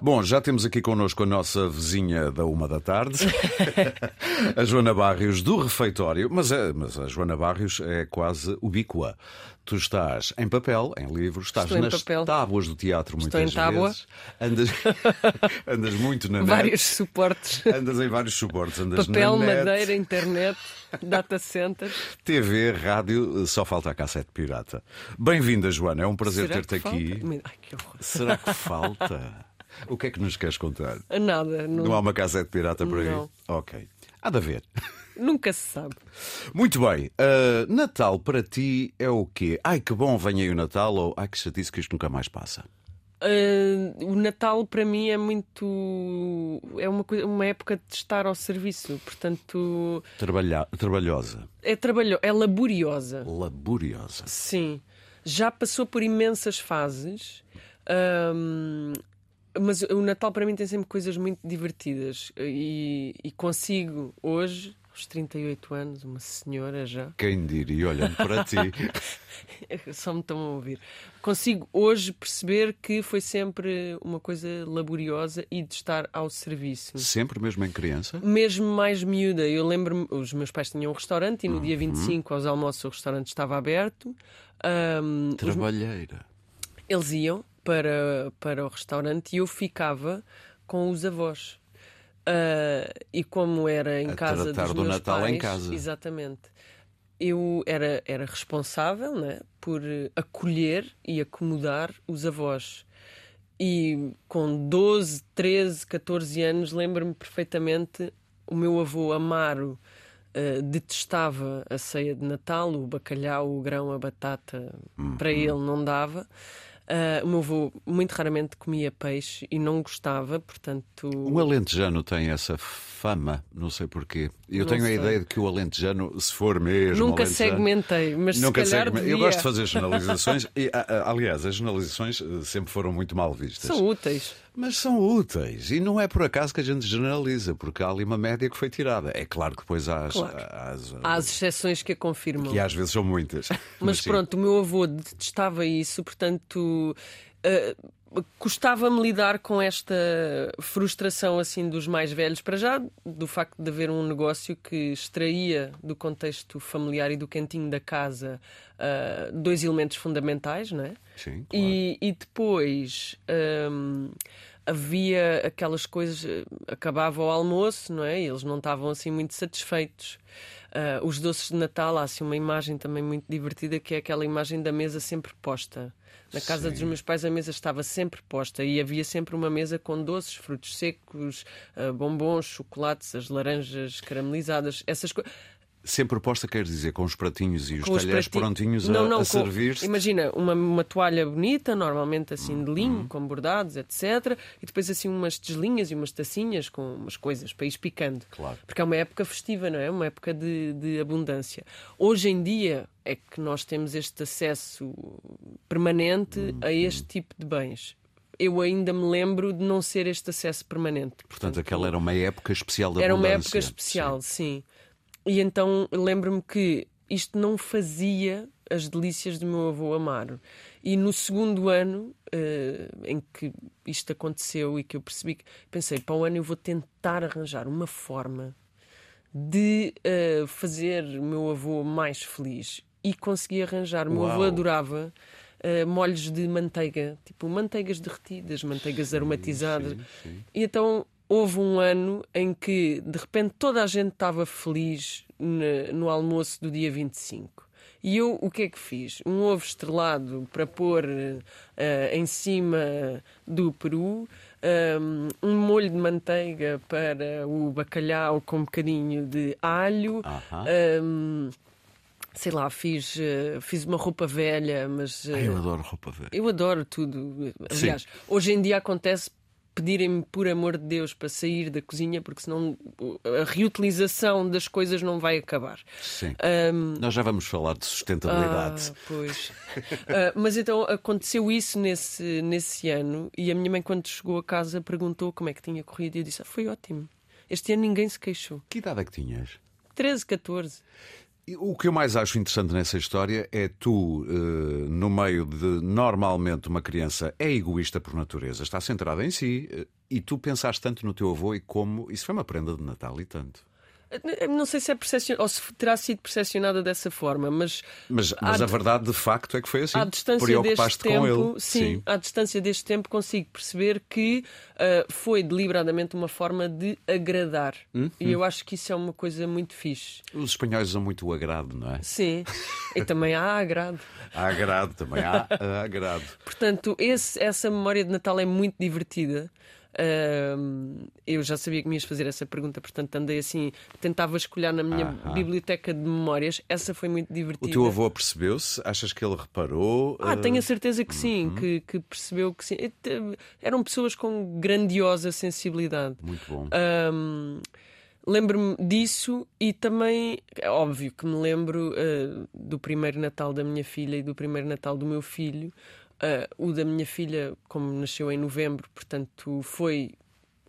Bom, já temos aqui connosco a nossa vizinha da uma da tarde, a Joana Barrios do Refeitório, mas, é, mas a Joana Barrios é quase ubíqua. Tu estás em papel, em livros, estás Estou em nas tábuas do teatro Estou muitas em tábua. vezes. Andas, andas muito na net. Vários suportes. Andas em vários suportes, andas Papel, na net, madeira, internet, data center. TV, rádio, só falta a cassete pirata. Bem-vinda, Joana, é um prazer ter-te aqui. falta? Ai, que horror. Será que falta? O que é que nos queres contar? Nada, nu- Não há uma cassete pirata por aí? Não. Ok. Há de haver. nunca se sabe. Muito bem. ah, Natal para ti é o quê? Ai que bom, vem aí o Natal ou ai que chatice que isto nunca mais passa. Ah, o Natal para mim é muito. É uma, coisa, uma época de estar ao serviço. Portanto, Trabalha... Trabalhosa, é trabalho, é laboriosa. laboriosa. Sim. Já passou por imensas fases. ahm, mas o Natal para mim tem sempre coisas muito divertidas. E, e consigo hoje, aos 38 anos, uma senhora já. Quem diria, olhando para ti. Só me estão a ouvir. Consigo hoje perceber que foi sempre uma coisa laboriosa e de estar ao serviço. Sempre mesmo em criança? Mesmo mais miúda, eu lembro-me, os meus pais tinham um restaurante e no Uhum. dia 25, aos almoços, o restaurante estava aberto. Os- Trabalheira. eles iam para, para o restaurante e eu ficava com os avós. Ah, e como era em A casa tratar dos do meus Natal pais, em casa. exatamente. Eu era, era responsável né, por acolher e acomodar os avós. E com 12, 13, 14 anos, lembro-me perfeitamente o meu avô Amaro eh, detestava a ceia de Natal, o bacalhau, o grão, a batata, para ele não dava. Ah, o meu avô muito raramente comia peixe e não gostava, portanto. O alentejano tem essa fama, não sei porquê. Eu Não tenho a sei. ideia de que o alentejano, se for mesmo. Nunca segmentei, mas Nunca se calhar devia. Eu gosto de fazer generalizações e, a- a- aliás, as generalizações eh, sempre foram muito mal vistas. São úteis. Mas são úteis e não é por acaso que a gente generaliza, porque há ali uma média que foi tirada. É claro que depois há as. Claro. as- Há as exceções que a confirmam. que às vezes são muitas. Mas sim. pronto, o meu avô detestava isso, portanto. eh, Custava-me lidar com esta frustração assim dos mais velhos, para já do facto de haver um negócio que extraía do contexto familiar e do cantinho da casa ah, dois elementos fundamentais, não é? Sim, claro. E, e depois hum, havia aquelas coisas, eh, acabava o almoço, não é? E eles não estavam assim muito satisfeitos. Ah, os doces de Natal, há assim uma imagem também muito divertida que é aquela imagem da mesa sempre posta. Na casa Sim. dos meus pais a mesa estava sempre posta e havia sempre uma mesa com doces, frutos secos, ah, bombons, chocolates, as laranjas caramelizadas, essas coisas. Sempre posta quer dizer com os pratinhos e os Com os talheres prati- prontinhos não, a, não, a com- servir-se. Imagina, uma, uma toalha bonita, normalmente assim de Uhum. linho, com bordados, etc. E depois assim umas teslinhas e umas tacinhas com umas coisas para ir picando. Claro. Porque é uma época festiva, não é? Uma época de, de abundância. Hoje em dia é que nós temos este acesso permanente Uhum. a este tipo de bens. Eu ainda me lembro de não ser este acesso permanente. Portanto, aquela era uma época especial da Era uma época especial, sim. E então lembro-me que isto não fazia as delícias do meu avô Amaro. E no segundo ano eh, em que isto aconteceu e que eu percebi que pensei, para o ano eu vou tentar arranjar uma forma de eh, fazer o meu avô mais feliz. E consegui arranjar. O meu avô adorava eh, molhos de manteiga, tipo manteigas derretidas, manteigas aromatizadas. sim, sim. E então houve um ano em que de repente toda a gente estava feliz ne- no almoço do dia 25. E eu o que é que fiz? Um ovo estrelado para pôr eh, em cima do peru, um, um molho de manteiga para o bacalhau com um bocadinho de alho. Aham. um, sei lá, fiz, eh, fiz uma roupa velha, mas. eh, Ai, eu adoro roupa velha. eu adoro tudo. Aliás, hoje em dia acontece pedirem-me, por amor de Deus, para sair da cozinha, porque senão a reutilização das coisas não vai acabar. Sim. Ahm, Nós já vamos falar de sustentabilidade. ah, pois. Ah, mas então aconteceu isso nesse, nesse ano e a minha mãe, quando chegou a casa, perguntou como é que tinha corrido e eu disse: ah, Foi ótimo. Este ano ninguém se queixou. Que idade é que tinhas? 13, 14. O que eu mais acho interessante nessa história é tu, uh, no meio de normalmente uma criança é egoísta por natureza, está centrada em si, uh, e tu pensaste tanto no teu avô e como. Isso foi uma prenda de Natal e tanto. Não sei se é percepcion... ou se terá sido percepcionada dessa forma, mas. Mas, mas a verdade de facto é que foi assim. À distância deste tempo. Sim, sim, à distância deste tempo consigo perceber que uh, foi deliberadamente uma forma de agradar. Hum? E eu acho que isso é uma coisa muito fixe. Os espanhóis usam muito o agrado, não é? Sim. E também há agrado. há agrado, também há agrado. Portanto, esse, essa memória de Natal é muito divertida. Uh, eu já sabia que me ias fazer essa pergunta, portanto andei assim, tentava escolher na minha ah, biblioteca de memórias. Essa foi muito divertida. O teu avô percebeu-se? Achas que ele reparou? Ah, tenho a certeza que sim, uhum. que, que, percebeu que sim. Eram pessoas com grandiosa sensibilidade. Muito bom. Lembro-me disso e também, é óbvio que me lembro uh, do primeiro Natal da minha filha e do primeiro Natal do meu filho. Uh, o da minha filha, como nasceu em novembro, portanto, foi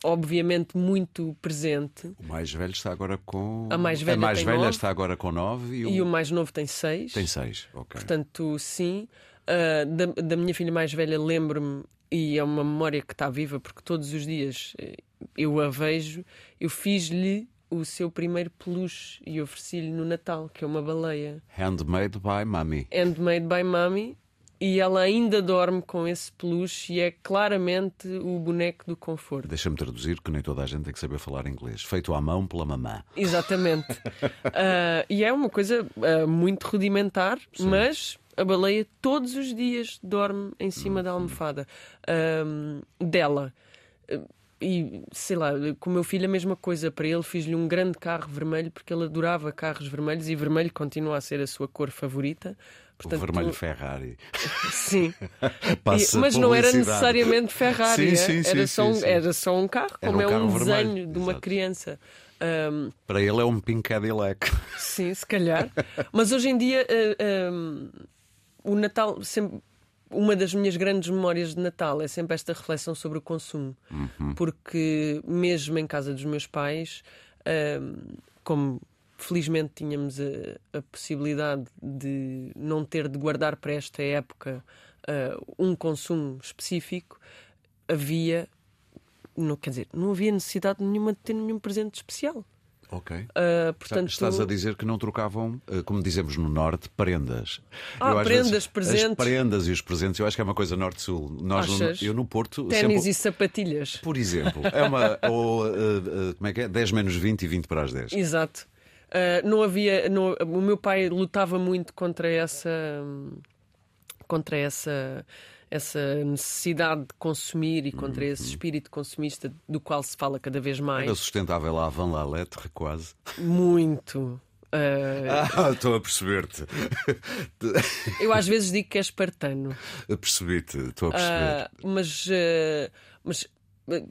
obviamente muito presente. O mais velho está agora com. A mais velha, a mais velha nove, está agora com 9 e o... e o mais novo tem 6. Tem 6, ok. Portanto, sim. Uh, da, da minha filha mais velha lembro-me, e é uma memória que está viva, porque todos os dias eh, eu a vejo, eu fiz-lhe o seu primeiro peluche e ofereci-lhe no Natal, que é uma baleia. Handmade by Mummy. Handmade by Mummy e ela ainda dorme com esse peluche e é claramente o boneco do conforto. Deixa-me traduzir, que nem toda a gente tem que saber falar inglês. Feito à mão pela mamã. Exatamente. uh, e é uma coisa uh, muito rudimentar, Sim. mas a baleia todos os dias dorme em cima hum, da almofada uh, dela. E sei lá, com o meu filho a mesma coisa. Para ele fiz-lhe um grande carro vermelho porque ele adorava carros vermelhos e vermelho continua a ser a sua cor favorita. Portanto, o vermelho Ferrari. Sim. e, mas não era necessariamente Ferrari. Sim, é? sim, era, só um, era só um carro, era como um é um desenho vermelho. de uma Exato. criança. Um, Para ele é um Pink Cadillac. Sim, se calhar. Mas hoje em dia uh, um, o Natal sempre. Uma das minhas grandes memórias de Natal é sempre esta reflexão sobre o consumo. Uhum. Porque, mesmo em casa dos meus pais, como Felizmente tínhamos a, a, possibilidade de não ter de guardar para esta época uh, um consumo específico. Havia, não, quer dizer, não havia necessidade nenhuma de ter nenhum presente especial. Ok. Uh, portanto, Estás a dizer que não trocavam, uh, como dizemos no Norte, prendas. Ah, eu, prendas, vezes, presentes. As prendas e os presentes, eu acho que é uma coisa Norte-Sul. Nós, no, eu no Porto. Ténis sempre... e sapatilhas. Por exemplo. É uma. ou, uh, como é que é? 10 menos 20 e 20 para as 10. Exato. Uh, não havia. Não, o meu pai lutava muito contra essa. contra essa. Essa necessidade de consumir e contra esse uhum. espírito consumista do qual se fala cada vez mais. Era sustentável a Van La Lettre, quase. Muito. Uh... Ah, estou a perceber-te. Eu às vezes digo que é espartano. Percebi-te, estou a perceber. Uh, mas, uh, mas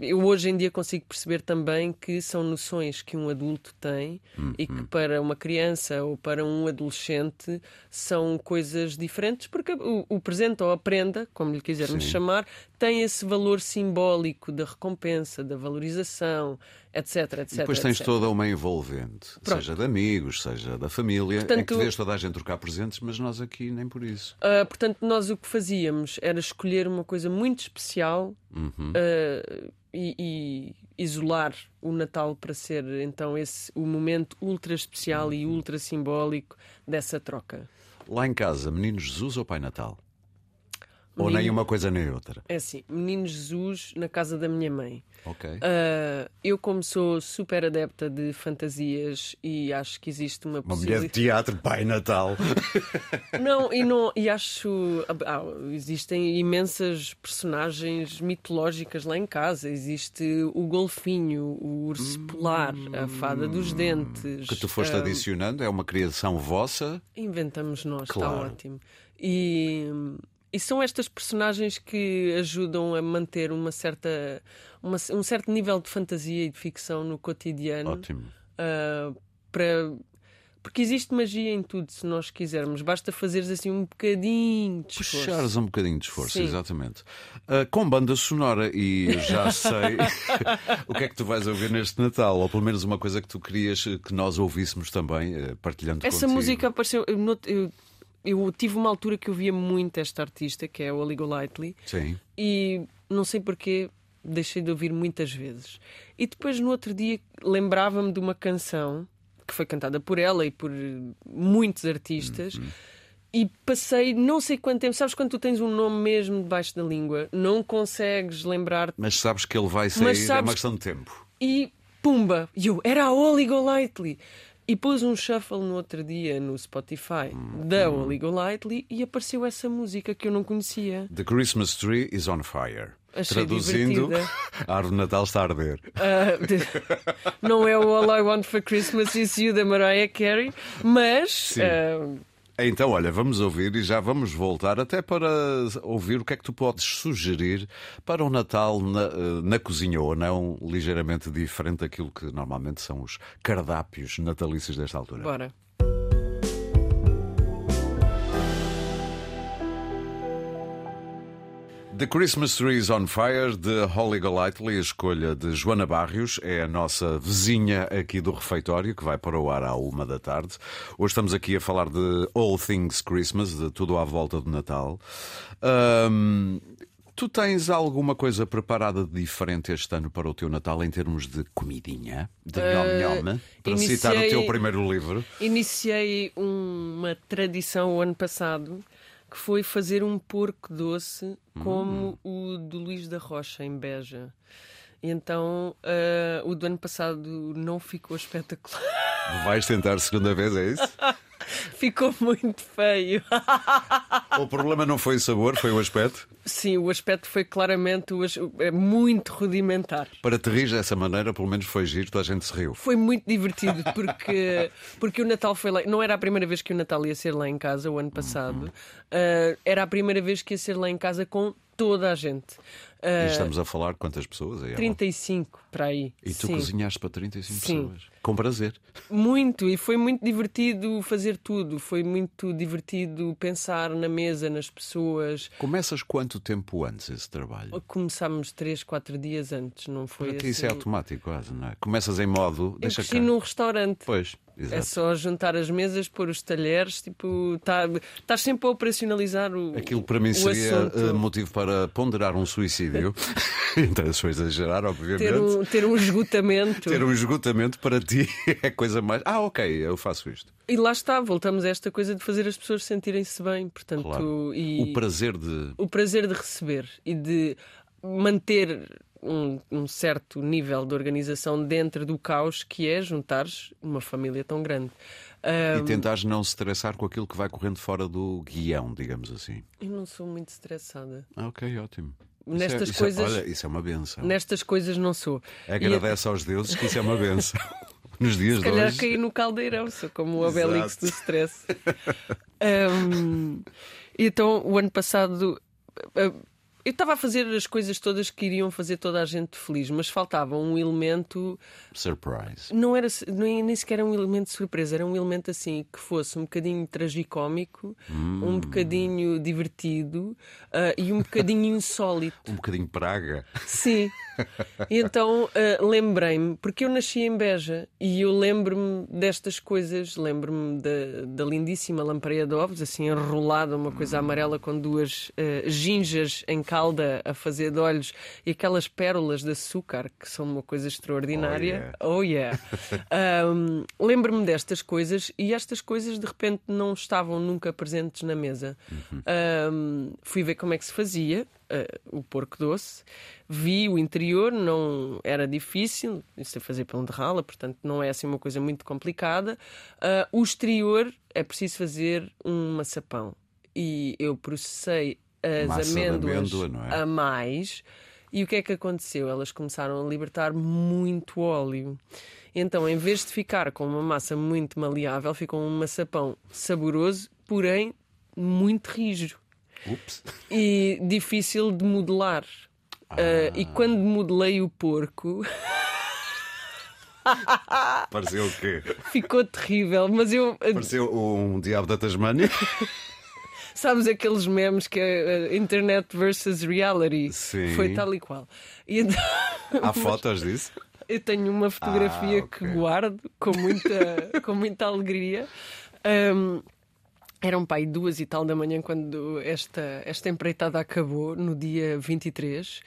eu hoje em dia consigo perceber também que são noções que um adulto tem uhum. e que uhum. para uma criança ou para um adolescente são coisas diferentes, porque o, o presente ou a prenda, como lhe quisermos Sim. chamar, tem esse valor simbólico da recompensa, da valorização, etc, etc. E depois tens etc. toda uma envolvente, Pronto. seja de amigos, seja da família, portanto, em que vês toda a gente trocar presentes, mas nós aqui nem por isso. Uh, portanto, nós o que fazíamos era escolher uma coisa muito especial uhum. uh, e, e, isolar o Natal para ser então esse o momento ultra especial uhum. e ultra simbólico dessa troca. Lá em casa, Menino Jesus ou Pai Natal? Menino... Ou nem uma coisa nem outra? É assim, Menino Jesus na casa da minha mãe. Ok. Uh, eu, como sou super adepta de fantasias e acho que existe uma Uma mulher de teatro, Pai Natal. não, e, não, e acho. Ah, existem imensas personagens mitológicas lá em casa. Existe o golfinho, o urso polar, a fada dos dentes. Que tu foste uh, adicionando, é uma criação vossa? Inventamos nós, claro. está ótimo. E. E são estas personagens que ajudam a manter uma certa, uma, um certo nível de fantasia e de ficção no cotidiano. Ótimo. Uh, para, Porque existe magia em tudo, se nós quisermos. Basta fazeres assim um bocadinho de esforço. Puxares um bocadinho de esforço, Sim. exatamente. Ah, com banda sonora, e já sei o que é que tu vais ouvir neste Natal, ou pelo menos uma coisa que tu querias que nós ouvíssemos também, eh, partilhando Essa contigo. música apareceu. Eu, eu- eu tive uma altura que eu via muito esta artista, que é a Ollie Golightly, Sim. e não sei porquê deixei de ouvir muitas vezes. E depois no outro dia lembrava-me de uma canção que foi cantada por ela e por eh, muitos artistas. Uhum. E passei não sei quanto tempo, sabes quando tu tens um nome mesmo debaixo da língua, não consegues lembrar Mas sabes que ele vai sair, Mas é sabes- uma questão de tempo. e pumba! E eu, era a Ollie Golightly. E pus um shuffle no outro dia no Spotify da Ollie Golightly e apareceu essa música que eu não conhecia. The Christmas Tree is on fire. Achei Traduzindo, divertida. a árvore de Natal está a arder. Ah, de- não é o All I Want for Christmas Is You da Mariah Carey, mas Sim. Então, olha, vamos ouvir e já vamos voltar até para ouvir o que é que tu podes sugerir para o Natal na, eh, na cozinha ou não, ligeiramente diferente daquilo que normalmente são os cardápios natalícios desta altura. bora. The Christmas Tree is on Fire, de Holly Golightly, a escolha de Joana Barrios, é a nossa vizinha aqui do refeitório, que vai para o ar à uma da tarde. Hoje estamos aqui a falar de All Things Christmas, de tudo à volta do Natal. Ahm, tu tens alguma coisa preparada de diferente este ano para o teu Natal em termos de comidinha? De nhom-nhom? Para citar o iniciei- teu primeiro livro. Iniciei uma tradição o ano passado que foi fazer um porco doce como o do Luís da Rocha, em Beja. Então ah, o do ano passado não ficou espetacular. Vais tentar segunda vez, é isso? ficou muito feio. o problema não foi o sabor, foi o aspecto. Sim, o aspecto foi claramente é muito rudimentar. Para te rir dessa maneira, pelo menos foi giro, toda a gente se riu. Foi muito divertido porque, porque o Natal foi lá. Não era a primeira vez que o Natal ia ser lá em casa o ano passado. Ah, era a primeira vez que ia ser lá em casa com toda a gente. E estamos a falar quantas pessoas? Aí, 35 para aí. E tu Sim. cozinhaste para 35 Sim. pessoas. Com prazer. Muito, e foi muito divertido fazer tudo. Foi muito divertido pensar na mesa, nas pessoas. Começas quanto tempo antes esse trabalho? Começámos 3, 4 dias antes, não foi assim. isso é automático, quase, não é? Começas em modo. Eu Deixa cresci cá. num restaurante. Pois, É exato. só juntar as mesas, pôr os talheres, tipo, tá, estás sempre a operacionalizar o. Aquilo para mim seria assunto. eh, motivo para ponderar um suicídio. então, for exagerar, obviamente. ter, um, ter um esgotamento. Ter um esgotamento para ti é coisa mais. Ah, ok, eu faço isto. E lá está, voltamos a esta coisa de fazer as pessoas sentirem-se bem. Portanto, Claro. e O prazer de. o prazer de receber e de manter um, um certo nível de organização dentro do caos que é juntares uma família tão grande. Ah, E tentares não se estressar com aquilo que vai correndo fora do guião, digamos assim. eu não sou muito estressada. Ah, ok, ótimo. Isso Nestas é, isso coisas- É, olha, isso é uma benção. Nestas coisas não sou. E Agradece aos deuses que isso é uma benção. Nos dias Se de calhar hoje. caí no caldeirão, sou como o Obelix do stress. Hum, então, o ano passado, eh, eu estava a fazer as coisas todas que iriam fazer toda a gente feliz, mas faltava um elemento. Surprise. Não era nem, nem sequer um elemento de surpresa, era um elemento assim que fosse um bocadinho tragicómico, Hum. um bocadinho divertido ah, e um bocadinho insólito. Um bocadinho praga. Sim. Então ah, lembrei-me, porque eu nasci em Beja e eu lembro-me destas coisas, lembro-me da, da lindíssima lampreia de ovos, assim enrolada, uma coisa amarela com duas ah, ginjas em calda a fazer de olhos e aquelas pérolas de açúcar que são uma coisa extraordinária. Oh yeah! Ahm, lembro-me destas coisas e estas coisas de repente não estavam nunca presentes na mesa. Ahm, fui ver como é que se fazia ah, o porco doce, vi o interior, não era difícil, isso é fazer pão de rala, portanto não é assim uma coisa muito complicada. Ah, o exterior é preciso fazer um maçapão e eu processei as Massa amêndoas amêndoa, é? a mais. E o que é que aconteceu? Elas começaram a libertar muito óleo. Então, em vez de ficar com uma massa muito maleável, ficou um maçapão saboroso, porém muito rijo Ups. e difícil de modelar. Ah, e quando modelei o porco, Pareceu o quê? Ficou terrível, mas eu. Pareceu um diabo da Tasmânia? Sabes aqueles memes que é uh, internet versus reality? Sim. Foi tal e qual. E então, Há fotos disso? eu tenho uma fotografia Ah, que ok. guardo com muita, com muita alegria. Um, eram pai duas e tal da manhã quando esta, esta empreitada acabou, no dia 23.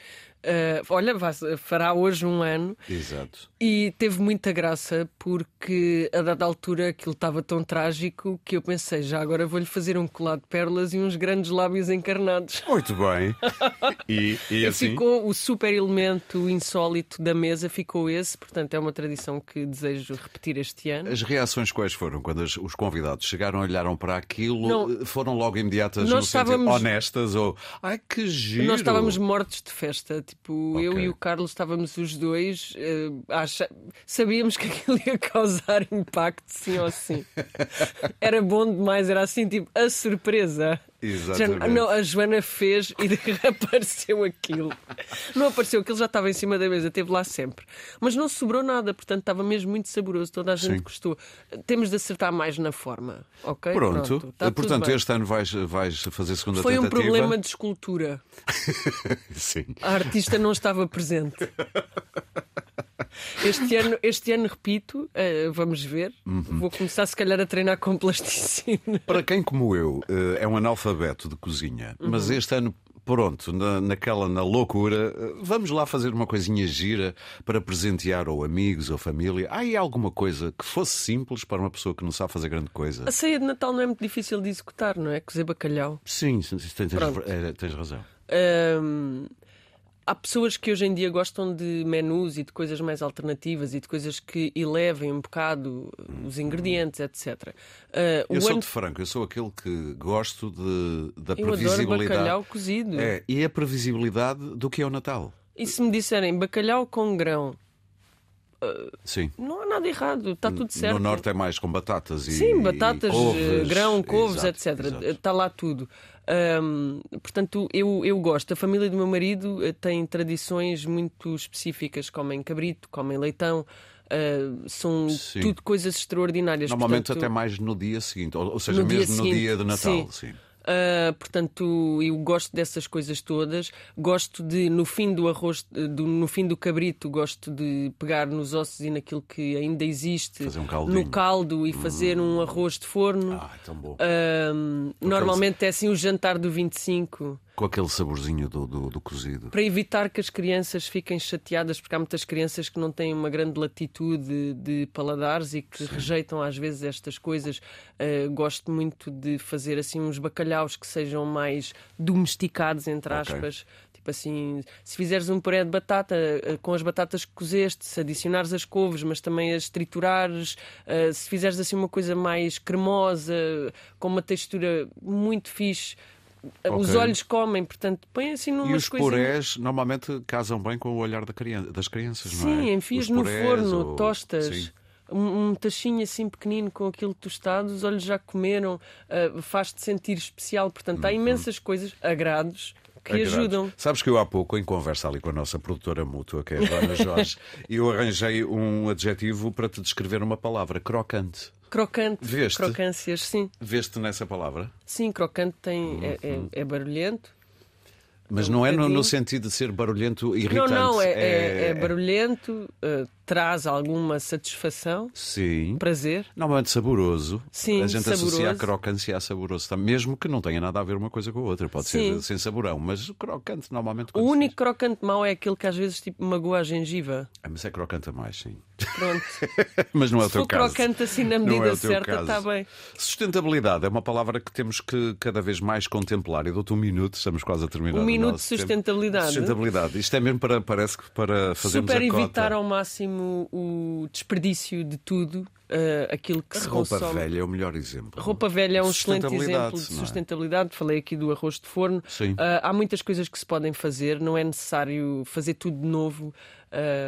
Uh, olha, fará hoje um ano. Exato. E teve muita graça porque a dada altura aquilo estava tão trágico que eu pensei, já agora vou-lhe fazer um colar de pérolas e uns grandes lábios encarnados. Muito bem. E, e E assim? ficou o super elemento insólito da mesa, ficou esse, portanto é uma tradição que desejo repetir este ano. As reações quais foram quando as- os convidados chegaram, olharam para aquilo, Não. foram logo imediatas Nós no sentido estávamos- honestas ou ai que giro. Nós estávamos mortos de festa, tipo, eu Ok. e o Carlos estávamos os dois, eh, acha- sabíamos que aquilo ia causar impacto, sim ou sim. Era bom demais, era assim, tipo, a surpresa. Exatamente. Não, a Joana fez e apareceu aquilo. Não apareceu, aquilo já estava em cima da mesa, esteve lá sempre. Mas não sobrou nada, portanto estava mesmo muito saboroso, toda a gente Sim. gostou. Temos de acertar mais na forma, ok? Pronto. está tudo Portanto, este ano vais, vais fazer segunda Foi um tentativa. problema de escultura. Sim. A artista não estava presente. Este ano, este ano repito, eh, vamos ver. Uhum. Vou começar, se calhar, a treinar com plasticina. Para quem como eu eh, é um analfabeto de cozinha, mas Uhum. este ano, pronto, na, naquela na loucura, eh, vamos lá fazer uma coisinha gira para presentear ou amigos ou família. Há aí alguma coisa que fosse simples para uma pessoa que não sabe fazer grande coisa? A ceia de Natal não é muito difícil de executar, não é? Cozer bacalhau. Sim, sim, sim, tens, tens razão. Hum, há pessoas que hoje em dia gostam de menus e de coisas mais alternativas e de coisas que elevem um bocado os ingredientes, etc. Uh, Eu ano... sou de franco, eu sou aquele que gosto de, da Eu adoro previsibilidade. bacalhau cozido. É, e a previsibilidade do que é o Natal. E se me disserem bacalhau com grão, Sim. não há nada errado, está tudo certo. No norte é mais com batatas e Sim, batatas, e couves. grão, couves, Exato, etc. exato. Está lá tudo. Portanto, eu, eu gosto. A família do meu marido eh, tem tradições muito específicas. Comem cabrito, comem leitão. ah, são Sim. tudo coisas extraordinárias. Normalmente Portanto, até mais no dia seguinte, ou, ou seja, mesmo no dia de Natal. sim. Sim. Uh, portanto, eu gosto dessas coisas todas. Gosto de, no fim do arroz, do- no fim do cabrito, gosto de pegar nos ossos e naquilo que ainda existe um no caldo e fazer um arroz de forno. Ah, tão bom. Um, normalmente é assim o jantar do 25 Com aquele saborzinho do, do, do cozido. para evitar que as crianças fiquem chateadas, porque há muitas crianças que não têm uma grande latitude de paladares e que rejeitam às vezes estas coisas. Uh, gosto muito de fazer assim uns bacalhaus que sejam mais domesticados, entre aspas. Tipo assim, se fizeres um puré de batata uh, com as batatas que cozeste, se adicionares as couves, mas também as triturares, uh, se fizeres assim uma coisa mais cremosa, com uma textura muito fixe. Uh, Os olhos comem, portanto, põe assim E numas os coisinhas. purés normalmente casam bem com o olhar da criança- das crianças, não é? Sim, enfias no forno, ou- tostas. Sim. Um, tachinho assim pequenino com aquilo tostado, os olhos já comeram, ah, faz-te sentir especial. Portanto, há imensas coisas, agrados, que Uhum. Agrados. ajudam. Sabes que eu há pouco, em conversa ali com a nossa produtora mútua, que é a Joana Jorge, eu arranjei um adjetivo para te descrever uma palavra: crocante. Crocante, Veste? crocâncias, sim. Veste nessa palavra? Sim, crocante tem, é, é, Uhum. é barulhento. Mas não é no, no sentido de ser barulhento irritante. Não, não, é, é, é barulhento, traz alguma satisfação, Sim. prazer. Normalmente saboroso. Sim, a gente associa a saboroso. crocância a saboroso, também, mesmo que não tenha nada a ver uma coisa com a outra. Pode Sim. ser sem saborão, mas o crocante normalmente. O se único crocante mau é aquele que às vezes tipo, magoa a gengiva. diz- Ah, mas é crocante a mais, sim. Pronto. mas não é o Se teu for caso. crocante assim na medida é certa, está bem. Sustentabilidade é uma palavra que temos que cada vez mais contemplar. Eu dou-te um minuto, estamos quase a terminar. Um minuto de nosso tempo. sustentabilidade. Sustentabilidade. Isto é mesmo para, parece que para fazermos Super a cota. evitar ao máximo o desperdício de tudo uh, aquilo que a se roupa consome. velha é o melhor exemplo. Roupa velha é um excelente exemplo de é? sustentabilidade. Falei aqui do arroz de forno. Sim. Uh, há muitas coisas que se podem fazer, não é necessário fazer tudo de novo.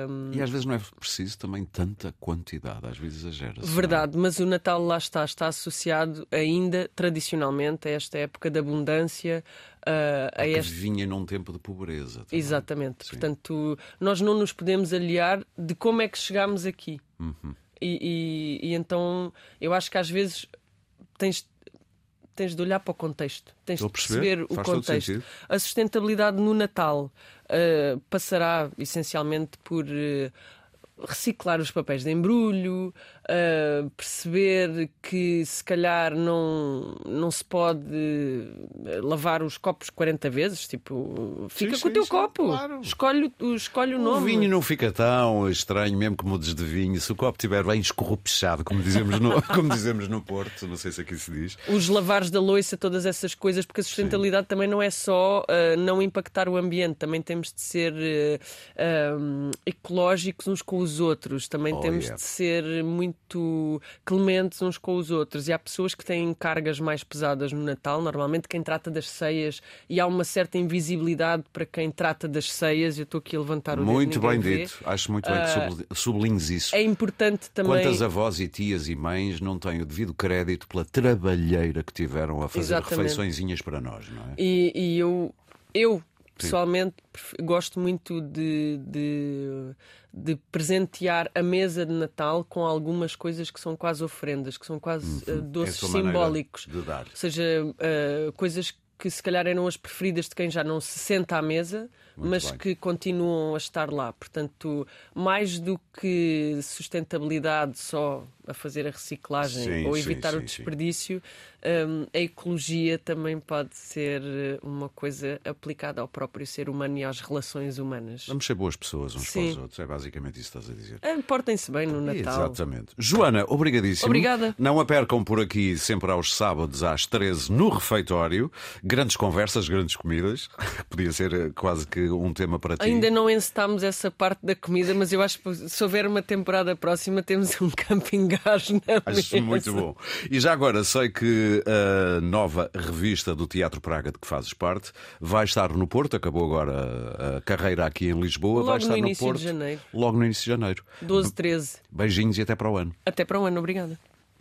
Um, E às vezes não é preciso também tanta quantidade, às vezes exagera-se. não é? Verdade, mas o Natal lá está, está associado ainda tradicionalmente a esta época de abundância, a Que este vinha num tempo de pobreza. também. Exatamente. Sim. Portanto, nós não nos podemos aliar de como é que chegámos aqui. Uhum. E, e- e então eu acho que às vezes tens, tens de olhar para o contexto, tens de perceber, perceber o contexto. A sustentabilidade no Natal ah, passará essencialmente por. ah, Reciclar os papéis de embrulho, ah, perceber que se calhar não, não se pode lavar os copos 40 vezes, tipo, fica com sim, o teu sim, copo, claro. escolhe, o- escolhe o O nome. vinho não fica tão estranho, mesmo que mudes de vinho. Se o copo estiver bem escorrupixado, como dizemos no, como dizemos no Porto, não sei se aqui se diz. os lavares da louça, todas essas coisas, porque a sustentabilidade também não é só ah, não impactar o ambiente, também temos de ser ah, ah, ecológicos uns com os outros, também Oh, temos yeah. de ser muito clementes uns com os outros. E há pessoas que têm cargas mais pesadas no Natal, normalmente quem trata das ceias, e há uma certa invisibilidade para quem trata das ceias. Eu estou aqui a levantar o dedo, Muito ninguém bem vê. dito. Acho muito bem que Ah, subli- sublinhes isso. É importante também. Quantas avós e tias e mães não têm o devido crédito pela trabalheira que tiveram a fazer Exatamente. refeiçõezinhas para nós, não é? E, e eu, eu pessoalmente gosto muito de, de, de presentear a mesa de Natal com algumas coisas que são quase ofrendas, que são quase É a doces maneira simbólicos. De dar. Ou seja, eh, coisas que se calhar eram as preferidas de quem já não se senta à mesa, Muito mas bem. que continuam a estar lá. Portanto, mais do que sustentabilidade só a fazer a reciclagem Sim, ou evitar sim, o desperdício, hum, a ecologia também pode ser eh, uma coisa aplicada ao próprio ser humano e às relações humanas. Vamos ser boas pessoas uns Sim. para os outros. É basicamente isso que estás a dizer. Eh, Portem-se bem no Natal. Exatamente. Joana, obrigadíssimo. Obrigada. Não a percam por aqui sempre aos sábados às 13 no refeitório. Grandes conversas, grandes comidas. Podia ser eh, quase que um tema para ti. Ainda não encetámos essa parte da comida, mas eu acho que se houver uma temporada próxima, temos um camping gás na Acho mesa. muito bom. E já agora sei que a nova revista do Teatro Praga de que fazes parte vai estar no Porto, acabou agora a carreira aqui em Lisboa, Logo vai no estar no início de Porto janeiro. logo no início de janeiro. 12, 13. Beijinhos e até para o ano. Até para o ano, obrigada.